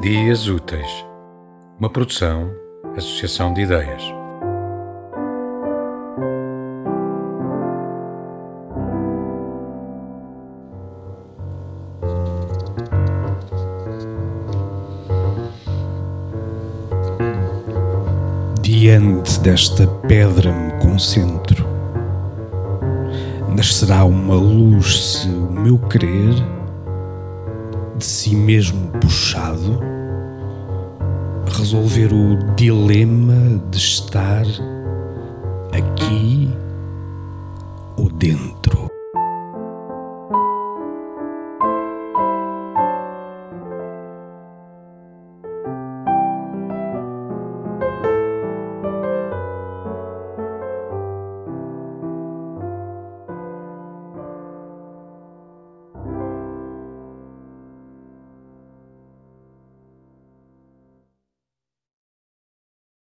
Dias Úteis, uma produção, associação de ideias. Diante desta pedra me concentro. Nascerá uma luz se o meu querer, de si mesmo puxado, resolver o dilema de estar aqui ou dentro.